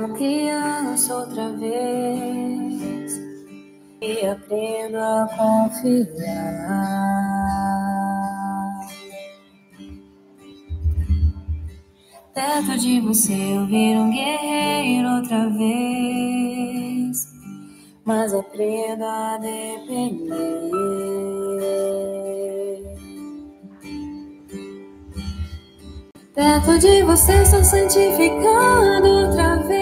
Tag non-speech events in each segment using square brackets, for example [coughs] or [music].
como criança outra vez e aprendo a confiar. Perto de você eu viro um guerreiro outra vez, mas aprendo a depender. Perto de você estou santificando outra vez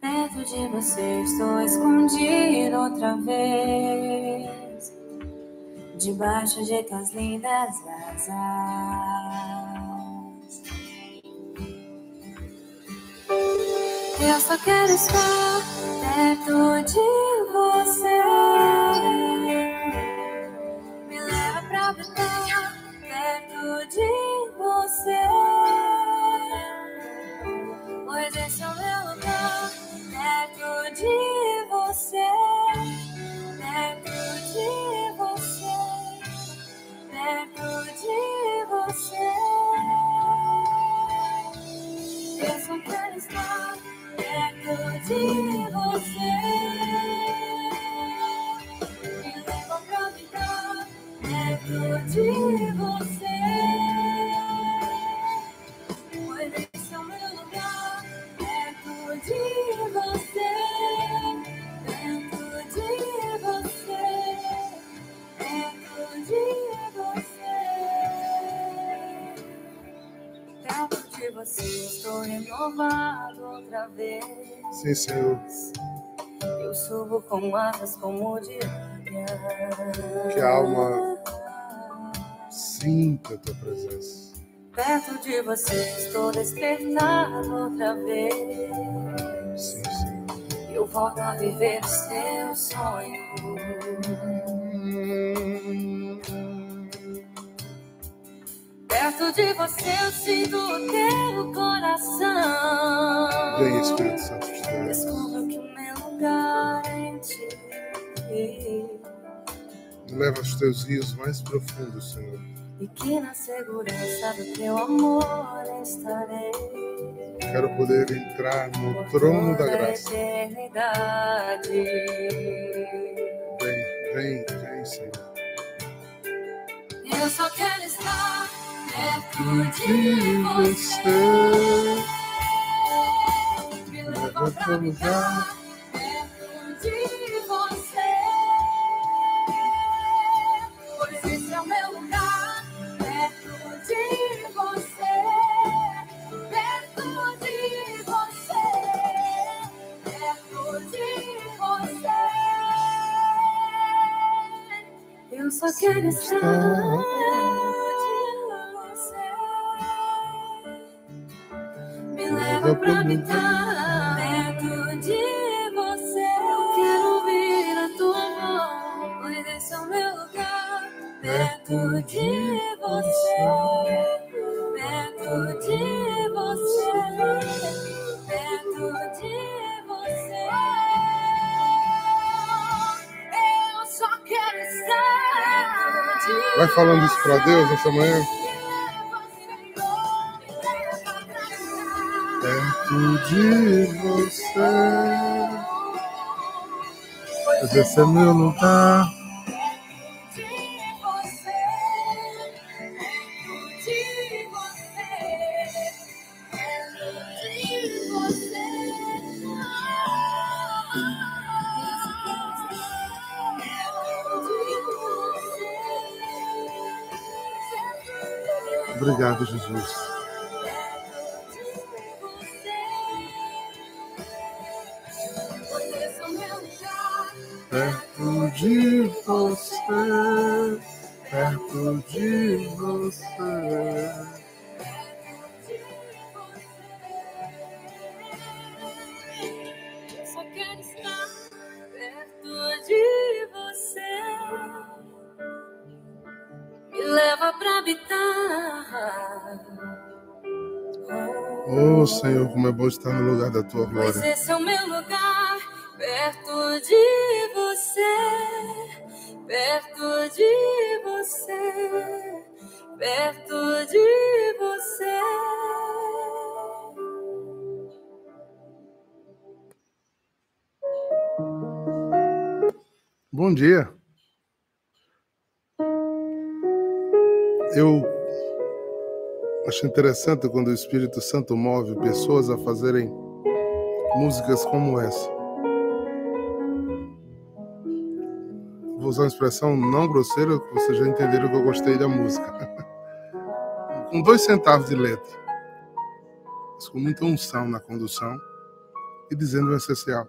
Perto de você estou escondido outra vez, debaixo de tuas lindas asas. Eu só quero estar perto de você. Sim, Senhor. Eu subo com asas como de. Que a alma sinta a tua presença. Perto de você estou despertado outra vez. Sim, Senhor. Eu volto a viver os teus sonhos. Perto de você eu sinto o teu coração. Vem, Espírito Santo de Deus. Descubro que o meu lugar é em ti. Leva aos teus rios mais profundos, Senhor. E que na segurança do teu amor estarei. Quero poder entrar no trono da graça. eternidade. Vem, vem, vem, Senhor. Eu só quero estar perto De você. Me leva pra lugar. perto de você. Pois esse é o meu lugar, perto de você. Perto de você. Perto de você. Eu só quero estar habitar perto de você. Eu quero ouvir a tua voz, pois esse é o meu lugar. Perto de você, perto de você, perto de você. Eu só quero estar. Vai falando isso pra Deus nessa manhã. De você. Pois esse é meu lugar. Obrigado, Jesus. Perto de você, perto de você. Eu só quero estar perto de você. Me leva pra habitar. Oh, Senhor, como é bom estar no lugar da tua Pois glória. esse é o meu lugar, perto de de você. Bom dia. Eu acho interessante quando o Espírito Santo move pessoas a fazerem músicas como essa. Vou usar uma expressão não grosseira, vocês já entenderam que eu gostei da música. [laughs] com dois centavos de letra, mas com muita unção na condução e dizendo o essencial.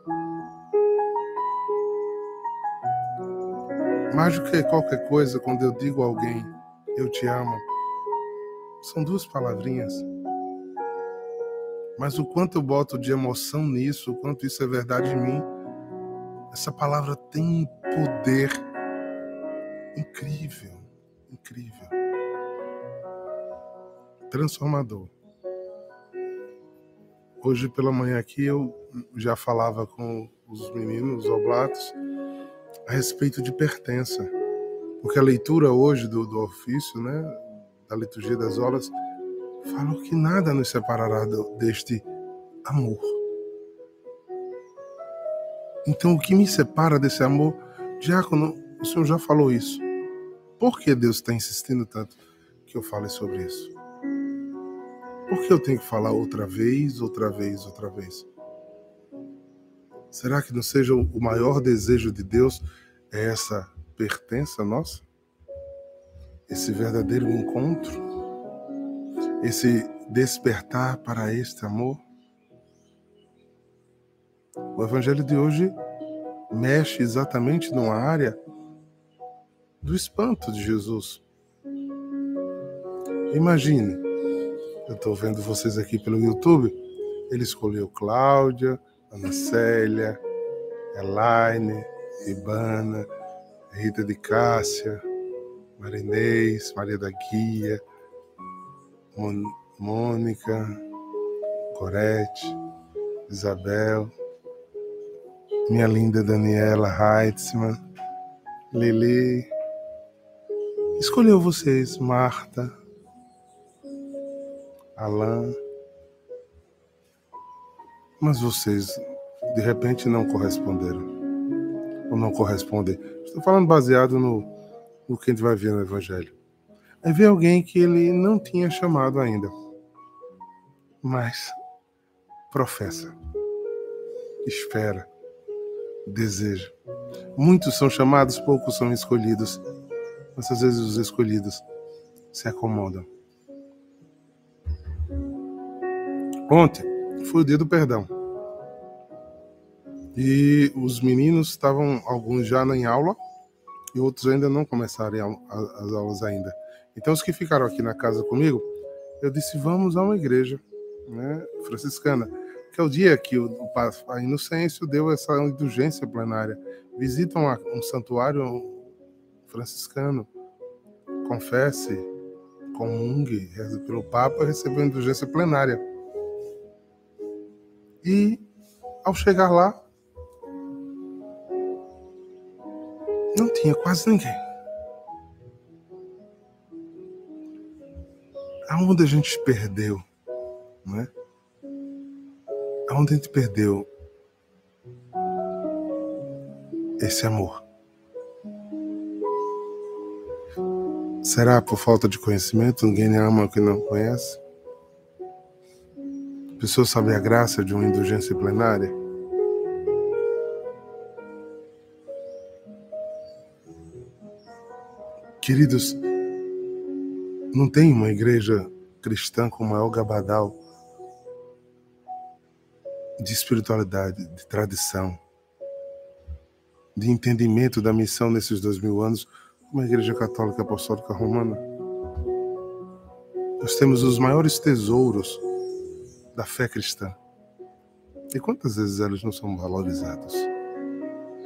Mais do que qualquer coisa, quando eu digo a alguém, eu te amo, são duas palavrinhas. Mas o quanto eu boto de emoção nisso, o quanto isso é verdade em mim, essa palavra tem um poder incrível, incrível, transformador. Hoje pela manhã aqui eu já falava com os meninos, os oblatos, a respeito de pertença. Porque a leitura hoje do, do ofício, né, da liturgia das horas, fala que nada nos separará do, deste amor. Então, o que me separa desse amor, Diácono, o senhor já falou isso. Por que Deus está insistindo tanto que eu fale sobre isso? Por que eu tenho que falar outra vez, outra vez, outra vez? Será que não seja o maior desejo de Deus é essa pertença nossa? Esse verdadeiro encontro? Esse despertar para este amor? O evangelho de hoje mexe exatamente numa área do espanto de Jesus. Imagine, eu estou vendo vocês aqui pelo YouTube, ele escolheu Cláudia, Ana Célia, Elaine, Ibana, Rita de Cássia, Marinês, Maria da Guia, Mônica, Gorete, Isabel, minha linda Daniela Heitzmann, Lili. Escolheu vocês, Marta, Alain. Mas vocês, de repente, não corresponderam. Ou não correspondem. Estou falando baseado no, no que a gente vai ver no Evangelho. Aí vem alguém que ele não tinha chamado ainda, mas professa, espera, deseja. Muitos são chamados, poucos são escolhidos, mas às vezes os escolhidos se acomodam. Ontem foi o dia do perdão. E os meninos estavam, alguns já em aula, e outros ainda não começaram as aulas ainda. Então, os que ficaram aqui na casa comigo, eu disse: vamos a uma igreja né, franciscana, que é o dia que o, a Inocêncio deu essa indulgência plenária. Visitam um santuário franciscano, confesse, comungue, pelo Papa, recebeu indulgência plenária. E, ao chegar lá, não tinha quase ninguém. Aonde a gente perdeu, não é? Aonde a gente perdeu esse amor? Será por falta de conhecimento? Ninguém ama o que não conhece? A pessoa sabe a graça de uma indulgência plenária? Queridos, não tem uma igreja cristã com maior gabadal de espiritualidade, de tradição, de entendimento da missão nesses dois mil anos, como a Igreja Católica Apostólica Romana. Nós temos os maiores tesouros da fé cristã. E quantas vezes eles não são valorizados?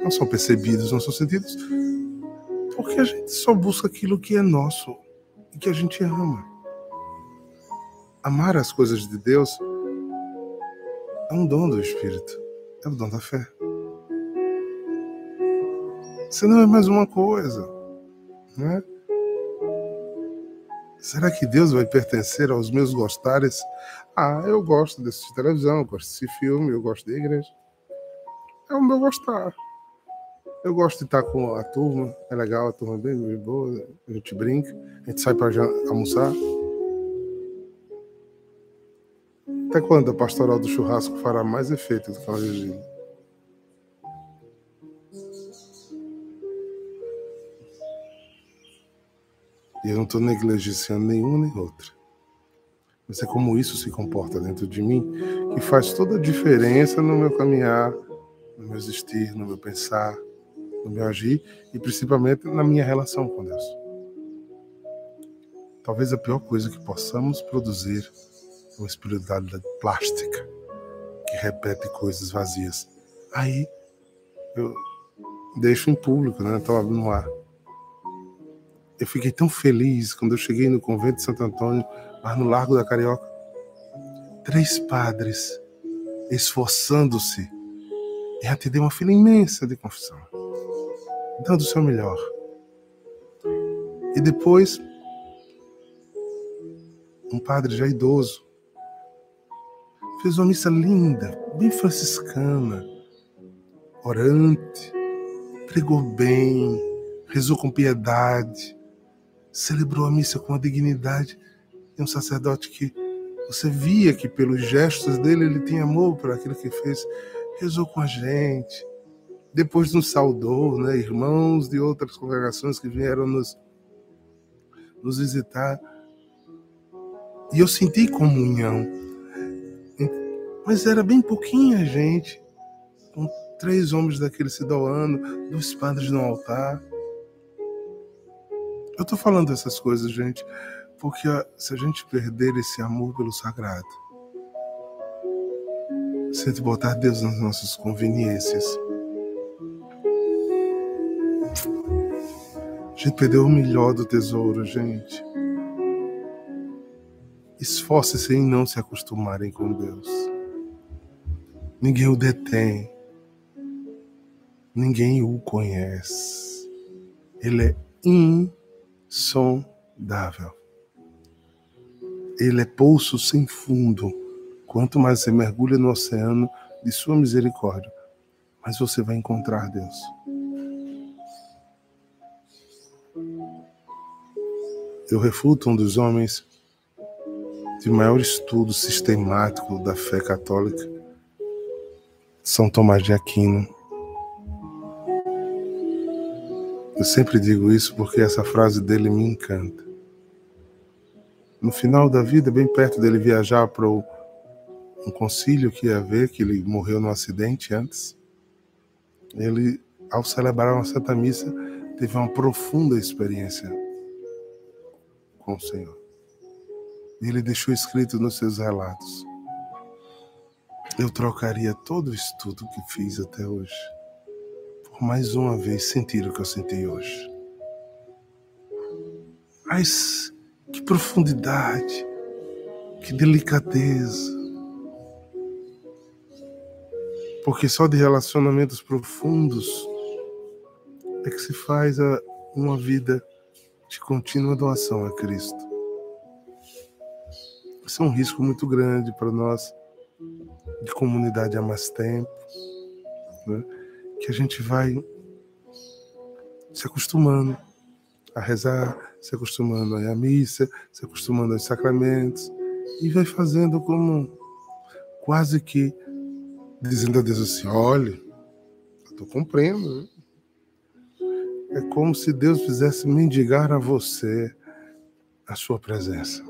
Não são percebidos, não são sentidos? Porque a gente só busca aquilo que é nosso e que a gente ama. Amar as coisas de Deus é um dom do Espírito, é o dom da fé. Você não é mais uma coisa. Né? Será que Deus vai pertencer aos meus gostares? Ah, eu gosto desse televisão, eu gosto desse filme, eu gosto da igreja. É o meu gostar. Eu gosto de estar com a turma, é legal, a turma é bem boa, a gente brinca, a gente sai para almoçar. Até quando a pastoral do churrasco fará mais efeito do que uma vigília? E eu não estou negligenciando nenhuma nem outra. Mas é como isso se comporta dentro de mim que faz toda a diferença no meu caminhar, no meu existir, no meu pensar, no meu agir e principalmente na minha relação com Deus. Talvez a pior coisa que possamos produzir é uma espiritualidade plástica que repete coisas vazias. Aí eu deixo em público, né? Estou no ar. Eu fiquei tão feliz quando eu cheguei no convento de Santo Antônio, lá no Largo da Carioca. Três padres esforçando-se em atender uma fila imensa de confissão dando o seu melhor. E depois, um padre já idoso fez uma missa linda, bem franciscana, orante, pregou bem, rezou com piedade, celebrou a missa com a dignidade de um sacerdote que você via que pelos gestos dele ele tinha amor por aquilo que fez, rezou com a gente, depois nos saudou, né, irmãos de outras congregações que vieram nos, nos visitar. E eu senti comunhão. Mas era bem pouquinha gente, com três homens daquele se doando, dois padres no altar. Eu estou falando essas coisas, gente, porque se a gente perder esse amor pelo sagrado, se a botar Deus nas nossas conveniências, A gente perdeu o melhor do tesouro, gente. Esforce-se em não se acostumarem com Deus. Ninguém o detém. Ninguém o conhece. Ele é insondável. Ele é poço sem fundo. Quanto mais você mergulha no oceano de sua misericórdia, mais você vai encontrar Deus. eu refuto um dos homens de maior estudo sistemático da fé católica, São Tomás de Aquino. Sempre digo isso porque essa frase dele me encanta. No final da vida, bem perto dele viajar para um concílio que ia haver, que ele morreu num acidente antes, ele, ao celebrar uma Santa Missa, teve uma profunda experiência com o Senhor. E ele deixou escrito nos seus relatos: Eu trocaria todo o estudo que fiz até hoje mais uma vez sentir o que eu senti hoje. Mas que profundidade, que delicadeza. Porque só de relacionamentos profundos é que se faz uma vida de contínua doação a Cristo. Isso é um risco muito grande para nós, de comunidade há mais tempo, né? Que a gente vai se acostumando a rezar, se acostumando a ir à missa, se acostumando aos sacramentos, e vai fazendo como quase que dizendo a Deus assim: olha, estou cumprindo, né? É como se Deus fizesse mendigar a você a sua presença.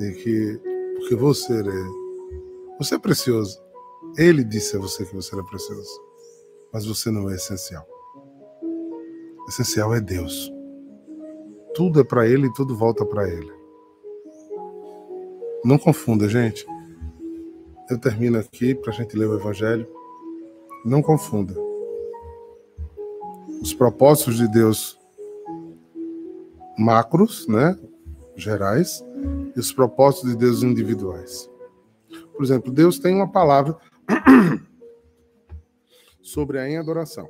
E que, porque você é, você é precioso. Ele disse a você que você era precioso. Mas você não é essencial. Essencial é Deus. Tudo é para Ele e tudo volta para Ele. Não confunda, gente. Eu termino aqui para a gente ler o Evangelho. Não confunda. Os propósitos de Deus macros, né, gerais, e os propósitos de Deus individuais. Por exemplo, Deus tem uma palavra [coughs] sobre a em adoração.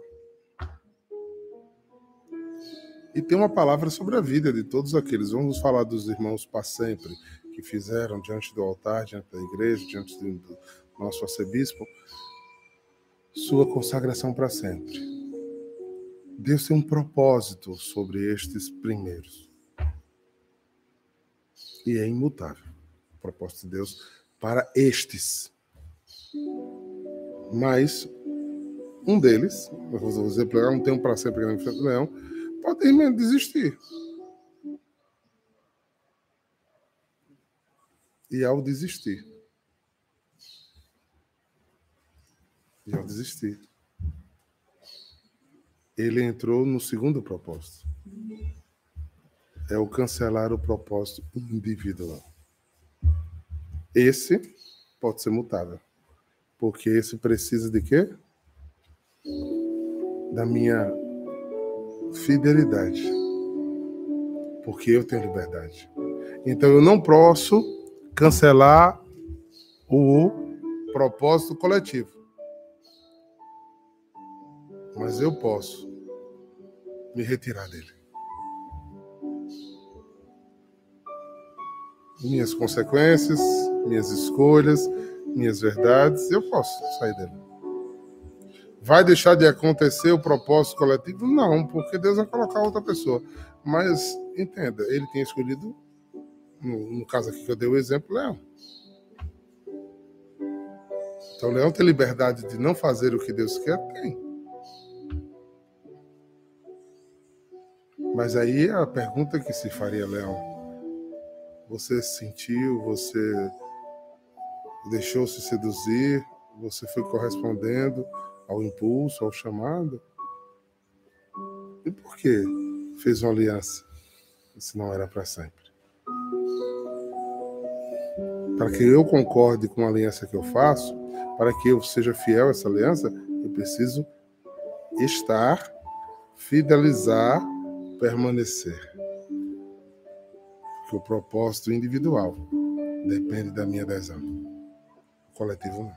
E tem uma palavra sobre a vida de todos aqueles. Vamos falar dos irmãos para sempre que fizeram diante do altar, diante da igreja, diante do nosso arcebispo, sua consagração para sempre. Deus tem um propósito sobre estes primeiros. E é imutável. O propósito de Deus para estes. Mas um deles, eu vou dizer, não tem um para sempre grande frente do leão, pode desistir. E ao desistir, e ao desistir, ele entrou no segundo propósito. É o cancelar o propósito individual. Esse pode ser mutável. Porque esse precisa de quê? Da minha fidelidade. Porque eu tenho liberdade. Então eu não posso cancelar o propósito coletivo. Mas eu posso me retirar dele. Minhas consequências, minhas escolhas, minhas verdades, eu posso sair dele. Vai deixar de acontecer o propósito coletivo? Não, porque Deus vai colocar outra pessoa. Mas entenda, ele tem escolhido, no, no caso aqui que eu dei o exemplo, Leão. Então, Leão tem liberdade de não fazer o que Deus quer? Tem. Mas aí a pergunta que se faria, Leão, você sentiu, você deixou-se seduzir, você foi correspondendo, ao impulso, ao chamado? E por que fez uma aliança se não era para sempre? Para que eu concorde com a aliança que eu faço, para que eu seja fiel a essa aliança, eu preciso estar, fidelizar, permanecer. Porque o propósito individual depende da minha adesão. Coletivo não.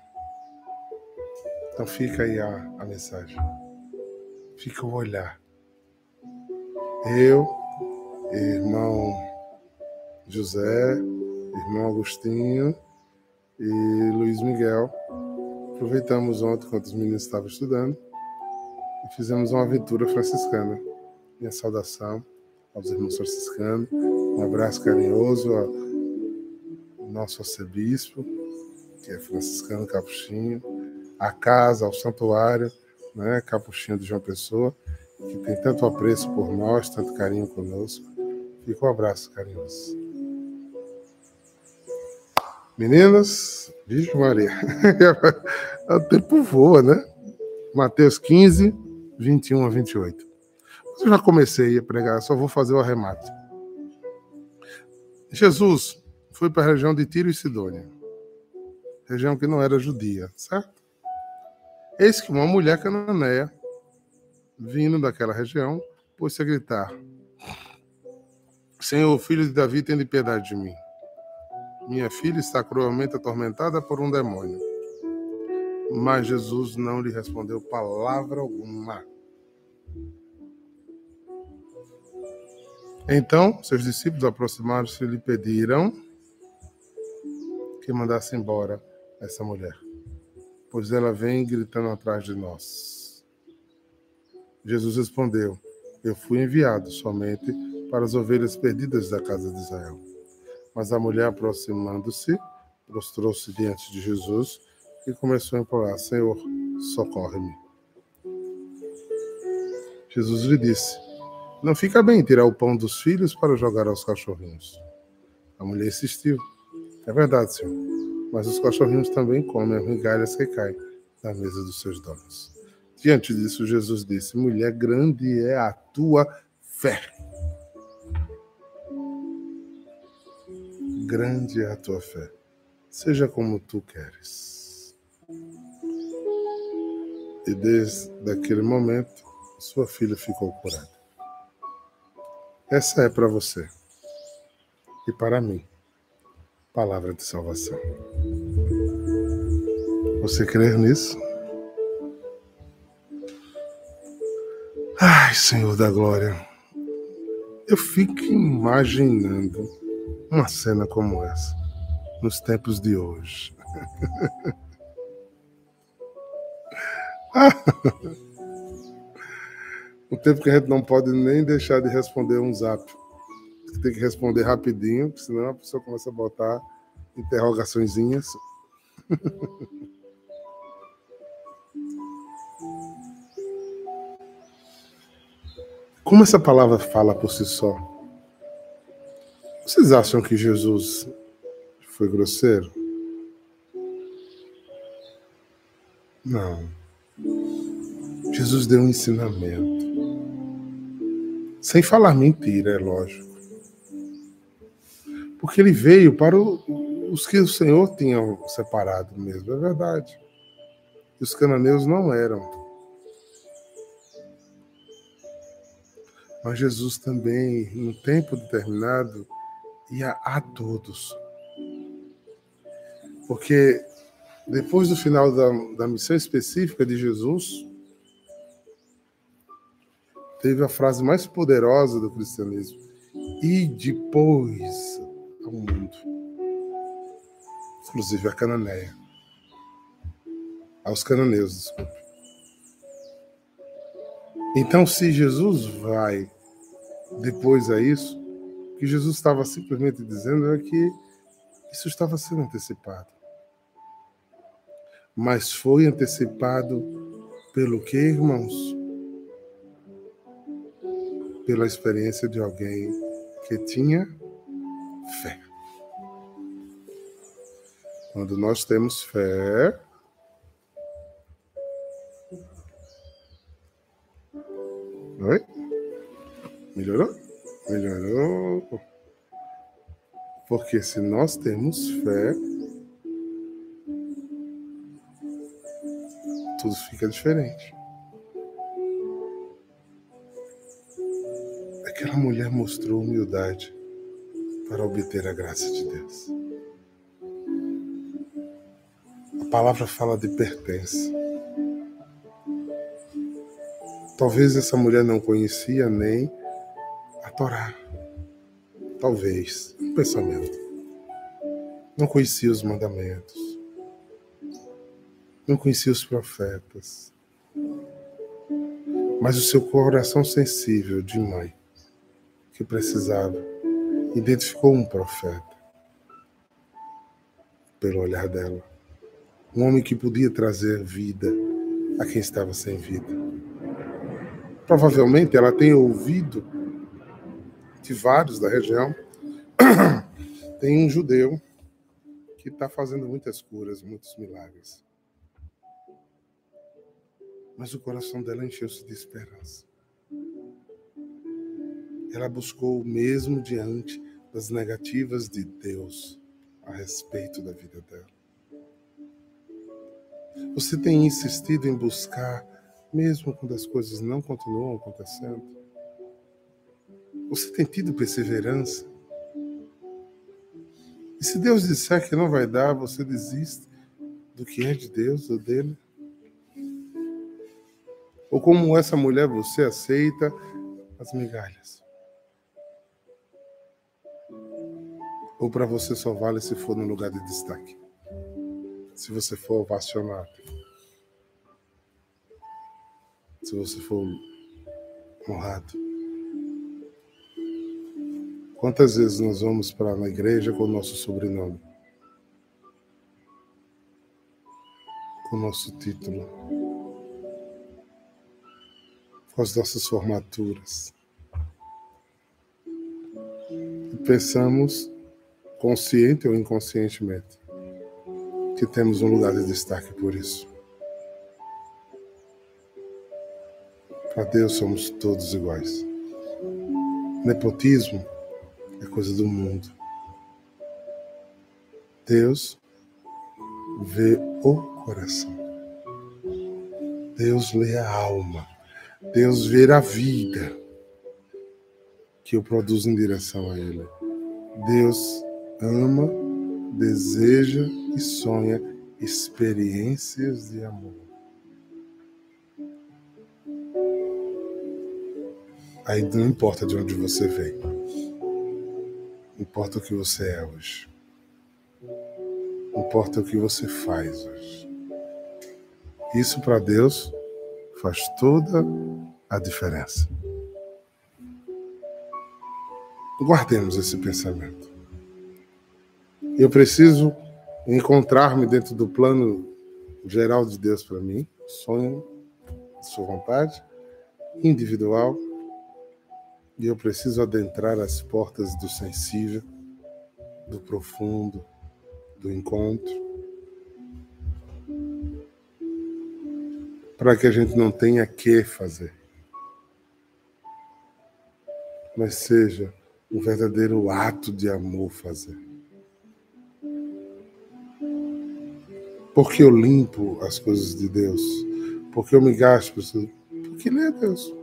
Então fica aí a, a mensagem. Fica o olhar. Eu, irmão José, irmão Agostinho e Luiz Miguel, aproveitamos ontem, enquanto os meninos estavam estudando, e fizemos uma aventura franciscana. Minha saudação aos irmãos franciscanos, um abraço carinhoso ao nosso arcebispo, que é franciscano capuchinho, a casa, ao santuário, né, Capuchinho de João Pessoa, que tem tanto apreço por nós, tanto carinho conosco. Fica um abraço carinhoso. Meninas, Virgem Maria. [laughs] o tempo voa, né? Mateus 15, 21 a 28. Mas eu já comecei a pregar, só vou fazer o arremate. Jesus foi para a região de Tiro e Sidônia, região que não era judia, certo? Eis que uma mulher cananeia, vindo daquela região, pôs-se a gritar: Senhor, filho de Davi, de piedade de mim. Minha filha está cruelmente atormentada por um demônio. Mas Jesus não lhe respondeu palavra alguma. Então, seus discípulos aproximaram-se e lhe pediram que mandasse embora essa mulher pois ela vem gritando atrás de nós. Jesus respondeu: Eu fui enviado somente para as ovelhas perdidas da casa de Israel. Mas a mulher, aproximando-se, prostrou-se diante de Jesus e começou a implorar: Senhor, socorre-me. Jesus lhe disse: Não fica bem tirar o pão dos filhos para jogar aos cachorrinhos. A mulher insistiu: É verdade, Senhor mas os cachorrinhos também comem as migalhas que caem da mesa dos seus donos. Diante disso, Jesus disse: Mulher, grande é a tua fé. Grande é a tua fé. Seja como tu queres. E desde aquele momento, sua filha ficou curada. Essa é para você e para mim palavra de salvação. Você crê nisso? Ai, Senhor da Glória, eu fico imaginando uma cena como essa nos tempos de hoje. [laughs] o tempo que a gente não pode nem deixar de responder um zap. Tem que responder rapidinho, senão a pessoa começa a botar interrogaçõezinhas. [laughs] Como essa palavra fala por si só? Vocês acham que Jesus foi grosseiro? Não. Jesus deu um ensinamento. Sem falar mentira, é lógico. Porque ele veio para os que o Senhor tinha separado mesmo, é verdade. E os cananeus não eram. Mas Jesus também, num tempo determinado, ia a todos. Porque depois do final da, da missão específica de Jesus, teve a frase mais poderosa do cristianismo: e depois ao mundo, inclusive a Cananeia, aos cananeus, desculpe. Então, se Jesus vai depois a isso, o que Jesus estava simplesmente dizendo é que isso estava sendo antecipado. Mas foi antecipado pelo que, irmãos? Pela experiência de alguém que tinha fé. Quando nós temos fé, Oi? Melhorou? Melhorou. Porque se nós temos fé, tudo fica diferente. Aquela mulher mostrou humildade para obter a graça de Deus. A palavra fala de pertença. Talvez essa mulher não conhecia nem a Torá. Talvez, um pensamento. Não conhecia os mandamentos. Não conhecia os profetas. Mas o seu coração sensível de mãe, que precisava, identificou um profeta pelo olhar dela. Um homem que podia trazer vida a quem estava sem vida. Provavelmente ela tem ouvido de vários da região. [coughs] Tem um judeu que está fazendo muitas curas, muitos milagres. Mas o coração dela encheu-se de esperança. Ela buscou mesmo diante das negativas de Deus a respeito da vida dela. Você tem insistido em buscar mesmo quando as coisas não continuam acontecendo? Você tem tido perseverança? E se Deus disser que não vai dar, você desiste do que é de Deus ou dele? Ou como essa mulher, você aceita as migalhas? Ou para você só vale se for no lugar de destaque? Se você for ovacionado? Se você for honrado. Quantas vezes nós vamos para a igreja com o nosso sobrenome? Com o nosso título? Com as nossas formaturas? E pensamos, consciente ou inconscientemente, que temos um lugar de destaque por isso. Para Deus somos todos iguais. Nepotismo é coisa do mundo. Deus vê o coração. Deus lê a alma. Deus vê a vida que eu produzo em direção a Ele. Deus ama, deseja e sonha experiências de amor. Aí não importa de onde você vem. Importa o que você é hoje. Importa o que você faz hoje. Isso para Deus faz toda a diferença. Guardemos esse pensamento. Eu preciso encontrar-me dentro do plano geral de Deus para mim, sonho, sua vontade, individual, e eu preciso adentrar as portas do sensível, do profundo, do encontro, para que a gente não tenha que fazer, mas seja um verdadeiro ato de amor fazer. Porque eu limpo as coisas de Deus, porque eu me gasto, porque Ele é Deus.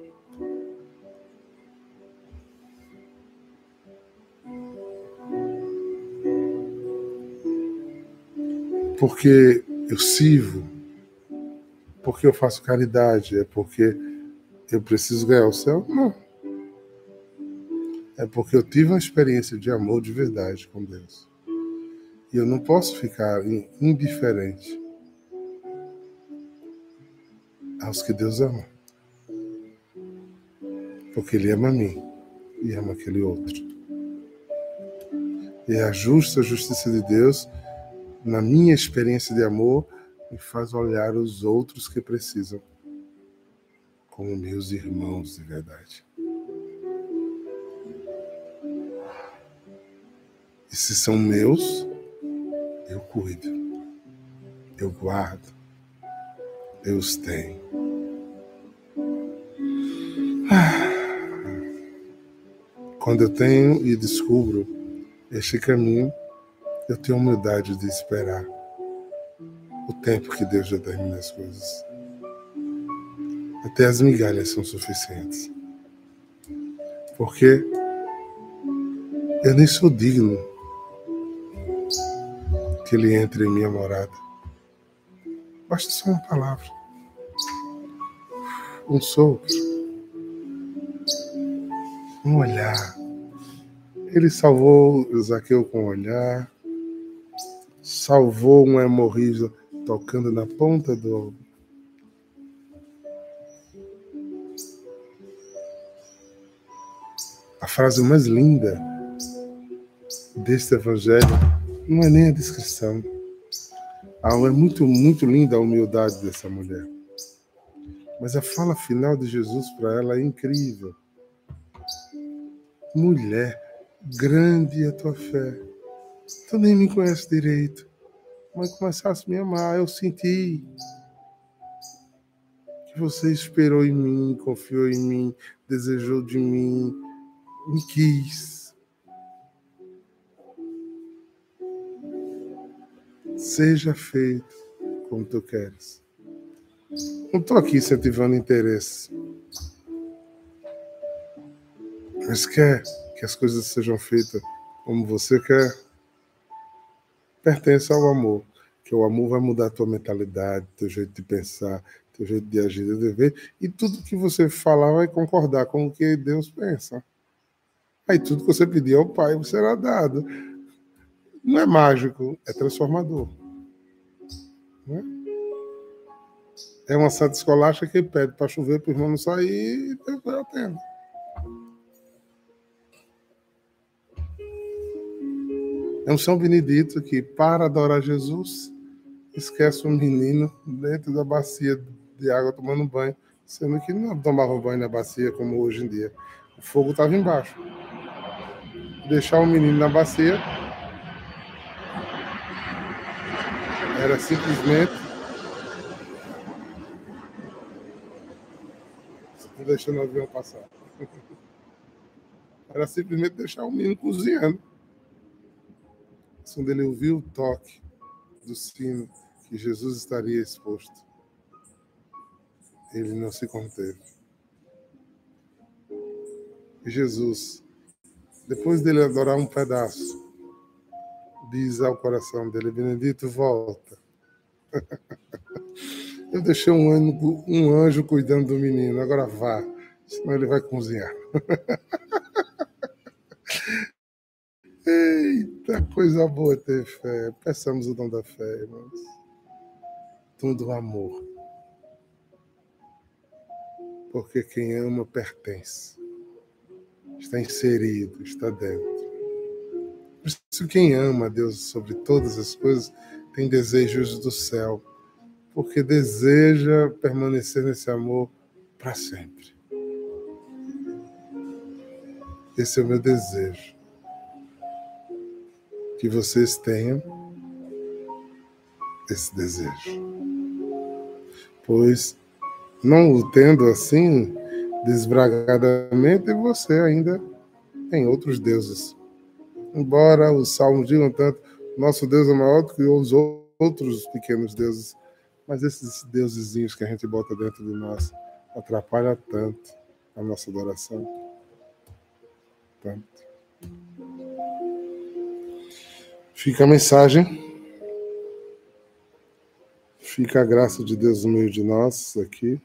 Porque eu sirvo, porque eu faço caridade, é porque eu preciso ganhar o céu? Não. É porque eu tive uma experiência de amor de verdade com Deus. E eu não posso ficar indiferente aos que Deus ama. Porque Ele ama a mim e ama aquele outro. E é a justa justiça de Deus na minha experiência de amor, me faz olhar os outros que precisam como meus irmãos de verdade. E se são meus, eu cuido, eu guardo, eu os tenho. Quando eu tenho e descubro este caminho, eu tenho humildade de esperar o tempo que Deus determina as coisas. Até as migalhas são suficientes. Porque eu nem sou digno que Ele entre em minha morada. Basta só uma palavra, um sopro, um olhar. Ele salvou Zaqueu com um olhar, salvou um hemorroida tocando na ponta do A frase mais linda deste evangelho não é nem a descrição. É muito, muito linda a humildade dessa mulher. Mas a fala final de Jesus para ela é incrível. Mulher, grande é a tua fé Tu nem me conhece direito. Mas começasse a me amar, eu senti que você esperou em mim, confiou em mim, desejou de mim, me quis. Seja feito como tu queres. Não estou aqui incentivando interesse. Mas quer que as coisas sejam feitas como você quer pertence ao amor, que o amor vai mudar a tua mentalidade, teu jeito de pensar, teu jeito de agir, de viver, e tudo que você falar vai concordar com o que Deus pensa. Aí tudo que você pedir ao Pai será dado. Não é mágico, é transformador. Né? É uma santa escolástica que pede para chover para o irmão não sair e Deus vai atender. É um São Benedito que, para adorar Jesus, esquece um menino dentro da bacia de água tomando banho, sendo que não tomava banho na bacia como hoje em dia. O fogo estava embaixo. Deixar o menino na bacia era simplesmente deixando o avião passar. [laughs] Era simplesmente deixar o menino cozinhando quando ele ouviu o toque do sino que Jesus estaria exposto, ele não se conteve. E Jesus, depois dele adorar um pedaço, diz ao coração dele: Benedito, volta. [laughs] Eu deixei um anjo, um anjo cuidando do menino, agora vá Senão ele vai cozinhar. [laughs] Eita, coisa boa ter fé. Peçamos o dom da fé, irmãos. Dom do amor. Porque quem ama pertence. Está inserido, está dentro. Por isso, quem ama a Deus sobre todas as coisas tem desejos do céu. Porque deseja permanecer nesse amor para sempre. Esse é o meu desejo que vocês tenham esse desejo. Pois, não o tendo assim, desbragadamente, você ainda tem outros deuses. Embora os salmos digam tanto, nosso Deus é maior do que os outros pequenos deuses, mas esses deusezinhos que a gente bota dentro de nós atrapalham tanto a nossa adoração. Tanto. Fica a mensagem. Fica a graça de Deus no meio de nós aqui.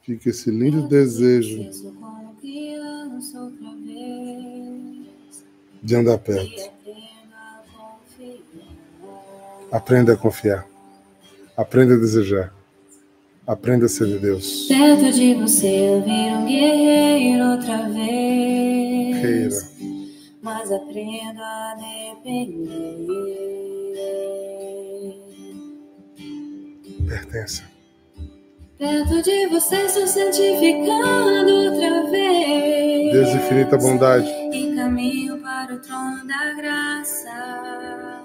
Fica esse lindo desejo de andar perto. Aprenda a confiar. Aprenda a desejar. Aprenda a ser de Deus. Perto de você eu vi um guerreiro outra vez. Mas aprendo a depender. Pertença. Perto de você estou santificando outra vez. Deus infinita bondade. E caminho para o trono da graça.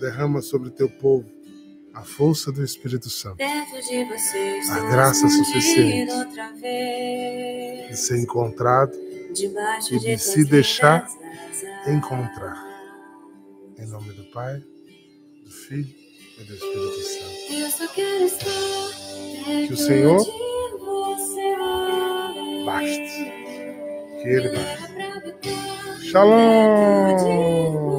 Derrama sobre teu povo a força do Espírito Santo. Perto de você a graça suficiente outra vez. de ser encontrado e de se deixar encontrar. Em nome do Pai, do Filho e do Espírito Santo. Que o Senhor. Baste. Que Ele baste. Shalom!